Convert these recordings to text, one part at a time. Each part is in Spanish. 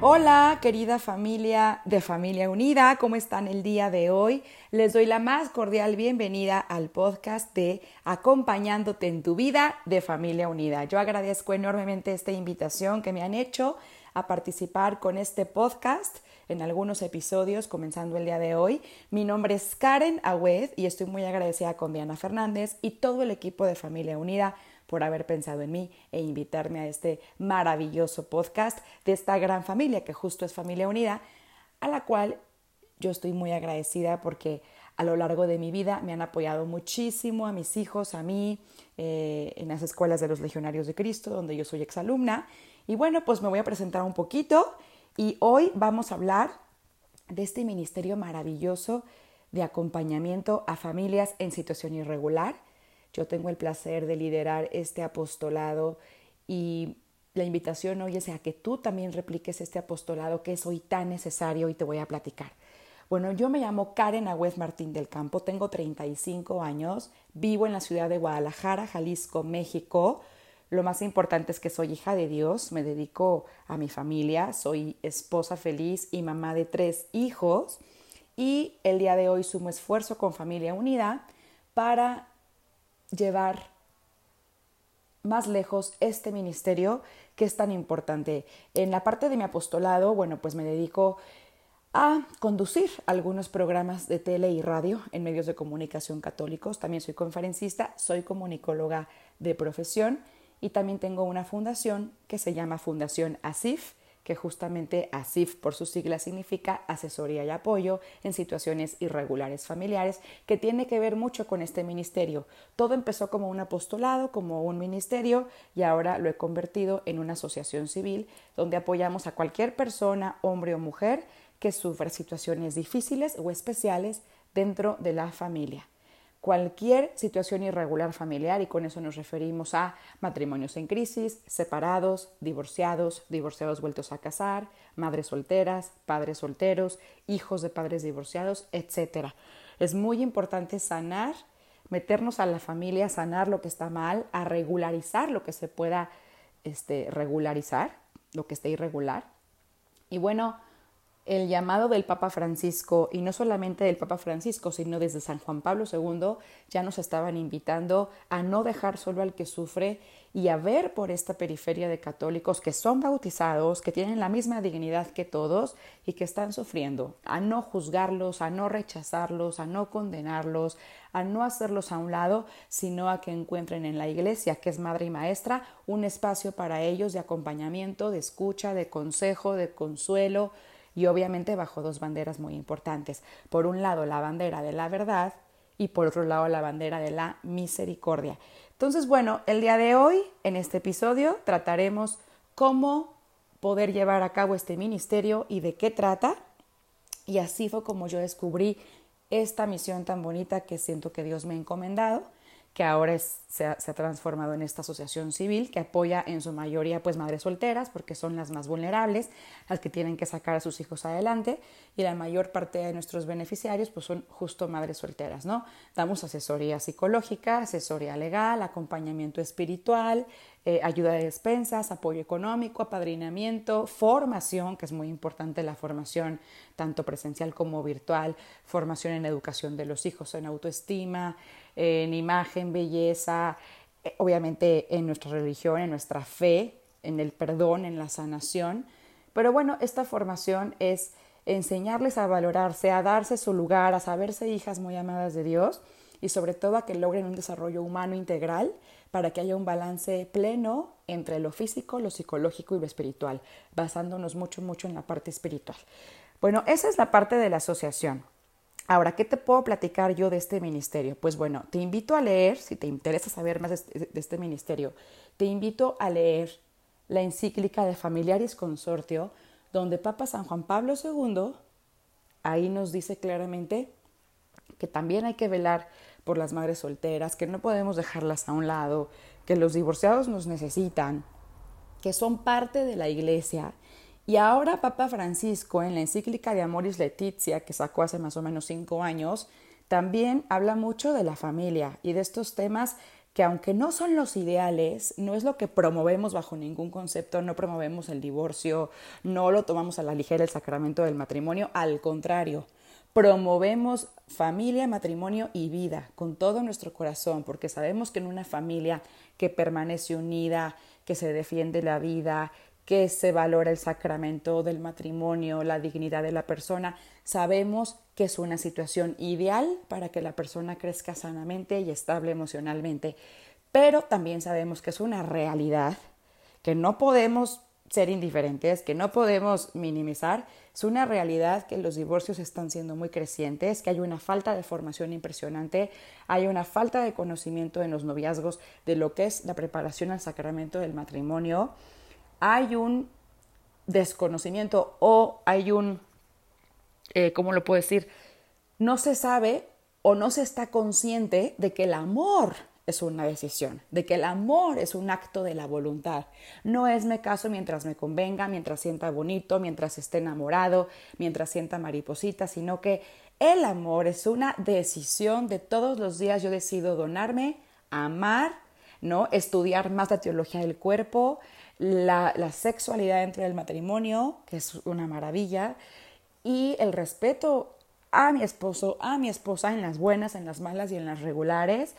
Hola, querida familia de Familia Unida, ¿cómo están el día de hoy? Les doy la más cordial bienvenida al podcast de Acompañándote en tu vida de Familia Unida. Yo agradezco enormemente esta invitación que me han hecho a participar con este podcast en algunos episodios, comenzando el día de hoy. Mi nombre es Karen Agüed y estoy muy agradecida con Diana Fernández y todo el equipo de Familia Unida por haber pensado en mí e invitarme a este maravilloso podcast de esta gran familia que justo es Familia Unida, a la cual yo estoy muy agradecida porque a lo largo de mi vida me han apoyado muchísimo a mis hijos, a mí, eh, en las escuelas de los Legionarios de Cristo, donde yo soy exalumna. Y bueno, pues me voy a presentar un poquito y hoy vamos a hablar de este ministerio maravilloso de acompañamiento a familias en situación irregular yo tengo el placer de liderar este apostolado y la invitación hoy es a que tú también repliques este apostolado que es hoy tan necesario y te voy a platicar. Bueno, yo me llamo Karen Agüez Martín del Campo, tengo 35 años, vivo en la ciudad de Guadalajara, Jalisco, México. Lo más importante es que soy hija de Dios, me dedico a mi familia, soy esposa feliz y mamá de tres hijos y el día de hoy sumo esfuerzo con Familia Unida para llevar más lejos este ministerio que es tan importante. En la parte de mi apostolado, bueno, pues me dedico a conducir algunos programas de tele y radio en medios de comunicación católicos. También soy conferencista, soy comunicóloga de profesión y también tengo una fundación que se llama Fundación ASIF, que justamente ASIF por sus siglas significa asesoría y apoyo en situaciones irregulares familiares, que tiene que ver mucho con este ministerio. Todo empezó como un apostolado, como un ministerio, y ahora lo he convertido en una asociación civil donde apoyamos a cualquier persona, hombre o mujer, que sufra situaciones difíciles o especiales dentro de la familia cualquier situación irregular familiar y con eso nos referimos a matrimonios en crisis, separados, divorciados, divorciados vueltos a casar, madres solteras, padres solteros, hijos de padres divorciados, etc. Es muy importante sanar, meternos a la familia, sanar lo que está mal, a regularizar lo que se pueda este, regularizar, lo que esté irregular. Y bueno, el llamado del Papa Francisco, y no solamente del Papa Francisco, sino desde San Juan Pablo II, ya nos estaban invitando a no dejar solo al que sufre y a ver por esta periferia de católicos que son bautizados, que tienen la misma dignidad que todos y que están sufriendo, a no juzgarlos, a no rechazarlos, a no condenarlos, a no hacerlos a un lado, sino a que encuentren en la iglesia, que es madre y maestra, un espacio para ellos de acompañamiento, de escucha, de consejo, de consuelo, y obviamente bajo dos banderas muy importantes. Por un lado la bandera de la verdad y por otro lado la bandera de la misericordia. Entonces, bueno, el día de hoy, en este episodio, trataremos cómo poder llevar a cabo este ministerio y de qué trata. Y así fue como yo descubrí esta misión tan bonita que siento que Dios me ha encomendado que ahora se, ha, transformado en esta asociación civil que apoya en su mayoría pues madres solteras porque son las más vulnerables, las que tienen que sacar a sus hijos adelante y la mayor parte de nuestros beneficiarios pues son justo madres solteras, ¿no? Damos asesoría psicológica, asesoría legal, acompañamiento espiritual, eh, ayuda de despensas, apoyo económico, apadrinamiento, formación, que es muy importante la formación tanto presencial como virtual, formación en educación de los hijos, en autoestima, en imagen, belleza, eh, obviamente en nuestra religión, en nuestra fe, en el perdón, en la sanación. Pero bueno, esta formación es enseñarles a valorarse, a darse su lugar, a saberse hijas muy amadas de Dios y sobre todo a que logren un desarrollo humano integral para que haya un balance pleno entre lo físico, lo psicológico y lo espiritual, basándonos mucho, mucho en la parte espiritual. Bueno, esa es la parte de la asociación. Ahora, ¿qué te puedo platicar yo de este ministerio? Pues bueno, te invito a leer, si te interesa saber más de este ministerio, te invito a leer la encíclica de Familiaris Consortio, donde Papa San Juan Pablo II ahí nos dice claramente que también hay que velar por las madres solteras, que no podemos dejarlas a un lado, que los divorciados nos necesitan, que son parte de la iglesia. Y ahora Papa Francisco, en la encíclica de Amoris Letizia, que sacó hace más o menos cinco años, también habla mucho de la familia y de estos temas que aunque no son los ideales, no es lo que promovemos bajo ningún concepto, no promovemos el divorcio, no lo tomamos a la ligera el sacramento del matrimonio, al contrario, promovemos familia, matrimonio y vida con todo nuestro corazón, porque sabemos que en una familia que permanece unida, que se defiende la vida, que se valora el sacramento del matrimonio, la dignidad de la persona, sabemos que es una situación ideal para que la persona crezca sanamente y estable emocionalmente. Pero también sabemos que es una realidad que no podemos ser indiferentes, que no podemos minimizar. Es una realidad que los divorcios están siendo muy crecientes, que hay una falta de formación impresionante, hay una falta de conocimiento en los noviazgos de lo que es la preparación al sacramento del matrimonio hay un desconocimiento o hay un, eh, ¿cómo lo puedo decir? No se sabe o no se está consciente de que el amor es una decisión, de que el amor es un acto de la voluntad. No es me caso mientras me convenga, mientras sienta bonito, mientras esté enamorado, mientras sienta mariposita, sino que el amor es una decisión de todos los días yo decido donarme, amar, ¿no? Estudiar más la teología del cuerpo, la, sexualidad dentro del matrimonio, que es una maravilla, y el respeto a mi esposo, a mi esposa en las buenas, en las malas y en las regulares,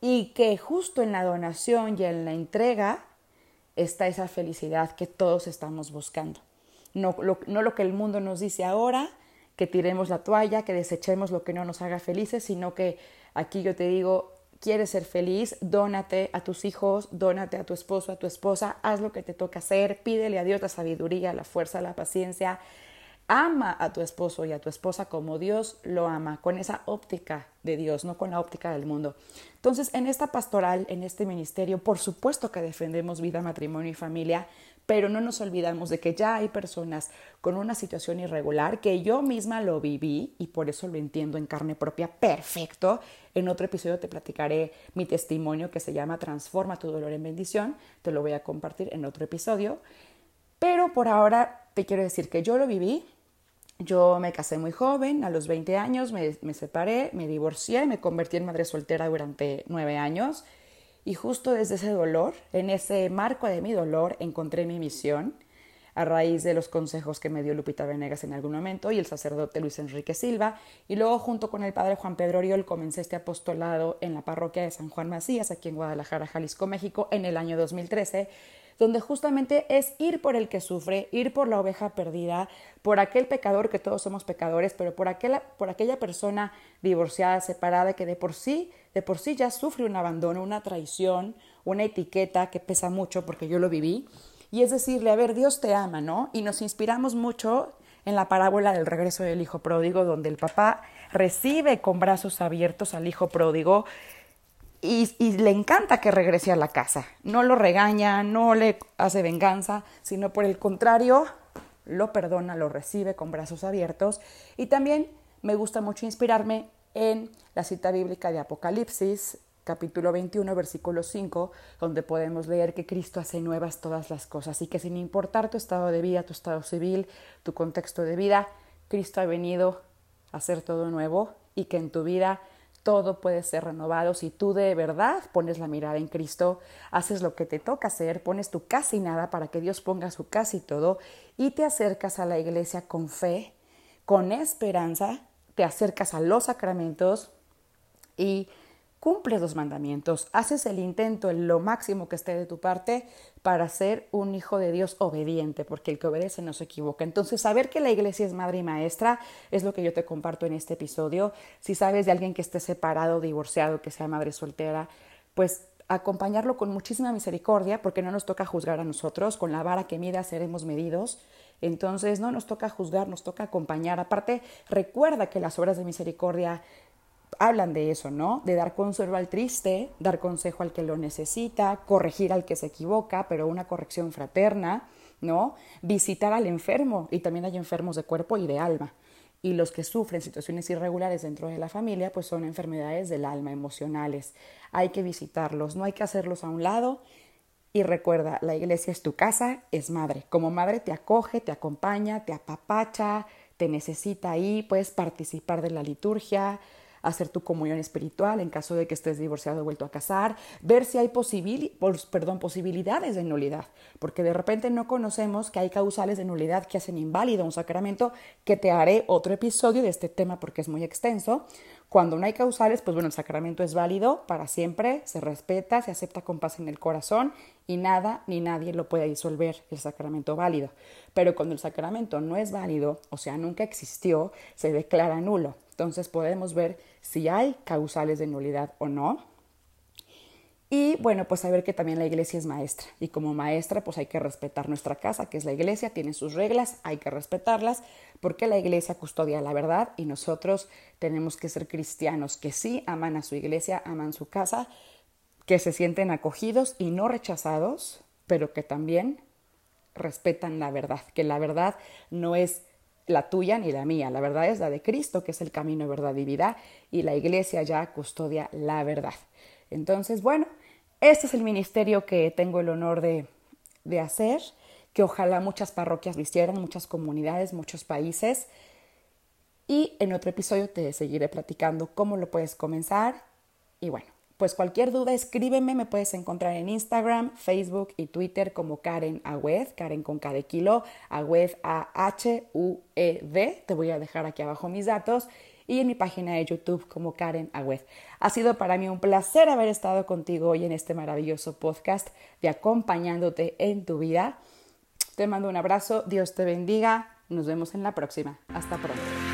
y que justo en la donación y en la entrega está esa felicidad que todos estamos buscando. No lo, no lo que el mundo nos dice ahora, que tiremos la toalla, que desechemos lo que no nos haga felices, sino que aquí yo te digo, quieres ser feliz, dónate a tus hijos, dónate a tu esposo, a tu esposa, haz lo que te toca hacer, pídele a Dios la sabiduría, la fuerza, la paciencia. Ama a tu esposo y a tu esposa como Dios lo ama, con esa óptica de Dios, no con la óptica del mundo. Entonces, en esta pastoral, en este ministerio, por supuesto que defendemos vida, matrimonio y familia, pero no nos olvidamos de que ya hay personas con una situación irregular, que yo misma lo viví y por eso lo entiendo en carne propia perfecto. En otro episodio te platicaré mi testimonio que se llama Transforma tu dolor en bendición, te lo voy a compartir en otro episodio. Pero por ahora te quiero decir que yo lo viví, yo me casé muy joven, a los 20 años me, me, separé, me divorcié, me convertí en madre soltera durante nueve años y justo desde ese dolor, en ese marco de mi dolor, encontré mi misión a raíz de los consejos que me dio Lupita Venegas en algún momento y el sacerdote Luis Enrique Silva. Y luego junto con el padre Juan Pedro Oriol comencé este apostolado en la parroquia de San Juan Macías, aquí en Guadalajara, Jalisco, México, en el año 2013 donde justamente es ir por el que sufre, ir por la oveja perdida, por aquel pecador que todos somos pecadores, pero por aquella, por aquella persona divorciada, separada, que de por sí, de por sí ya sufre un abandono, una traición, una etiqueta que pesa mucho porque yo lo viví. Y es decirle, a ver, Dios te ama, ¿no? Y nos inspiramos mucho en la parábola del regreso del hijo pródigo, donde el papá recibe con brazos abiertos al hijo pródigo, y, le encanta que regrese a la casa. No lo regaña, no le hace venganza, sino por el contrario, lo perdona, lo recibe con brazos abiertos. Y también me gusta mucho inspirarme en la cita bíblica de Apocalipsis, capítulo 21, versículo 5, donde podemos leer que Cristo hace nuevas todas las cosas y que sin importar tu estado de vida, tu estado civil, tu contexto de vida, Cristo ha venido a hacer todo nuevo y que en tu vida todo puede ser renovado. Si tú de verdad pones la mirada en Cristo, haces lo que te toca hacer, pones tu casi nada para que Dios ponga su casi todo y te acercas a la iglesia con fe, con esperanza, te acercas a los sacramentos y cumples los mandamientos, haces el intento en lo máximo que esté de tu parte para ser un hijo de Dios obediente, porque el que obedece no se equivoca. Entonces, saber que la iglesia es madre y maestra es lo que yo te comparto en este episodio. Si sabes de alguien que esté separado, divorciado, que sea madre soltera, pues acompañarlo con muchísima misericordia, porque no nos toca juzgar a nosotros, con la vara que mida seremos medidos. Entonces, no nos toca juzgar, nos toca acompañar. Aparte, recuerda que las obras de misericordia hablan de eso, ¿no? De dar consuelo al triste, dar consejo al que lo necesita, corregir al que se equivoca, pero una corrección fraterna, ¿no? Visitar al enfermo, y también hay enfermos de cuerpo y de alma. y los que sufren situaciones irregulares dentro de la familia, pues son enfermedades del alma, emocionales. Hay que visitarlos, no hay que hacerlos a un lado. Y recuerda, la iglesia es tu casa, es madre. Como madre te acoge, te acompaña, te apapacha, te necesita ahí, puedes participar de la liturgia, hacer tu comunión espiritual en caso de que estés divorciado o vuelto a casar, ver si hay perdón, posibilidades de nulidad, porque de repente no conocemos que hay causales de nulidad que hacen inválido un sacramento, que te haré otro episodio de este tema porque es muy extenso. Cuando no hay causales, pues bueno, el sacramento es válido para siempre, se respeta, se acepta con paz en el corazón y nada ni nadie lo puede disolver el sacramento válido. Pero cuando el sacramento no es válido, o sea, nunca existió, se declara nulo. Entonces podemos ver si hay causales de nulidad o no. Y bueno, pues saber que también la iglesia es maestra y como maestra pues hay que respetar nuestra casa, que es la iglesia, tiene sus reglas, hay que respetarlas porque la iglesia custodia la verdad y nosotros tenemos que ser cristianos que sí aman a su iglesia, aman su casa, que se sienten acogidos y no rechazados, pero que también respetan la verdad, que la verdad no es la tuya ni la mía, la verdad es la de Cristo, que es el camino, verdad y vida, y la iglesia ya custodia la verdad. Entonces, bueno, este es el ministerio que tengo el honor de, de hacer, que ojalá muchas parroquias lo hicieran, muchas comunidades, muchos países. Y en otro episodio te seguiré platicando cómo lo puedes comenzar. Y bueno, pues cualquier duda, escríbeme, me puedes encontrar en Instagram, Facebook y Twitter como Karen Agüed, Karen con K de kilo, A-H-U-E-D. Te voy a dejar aquí abajo mis datos y en mi página de YouTube como Karen Agüed. Ha sido para mí un placer haber estado contigo hoy en este maravilloso podcast de acompañándote en tu vida. Te mando un abrazo, Dios te bendiga, nos vemos en la próxima. Hasta pronto.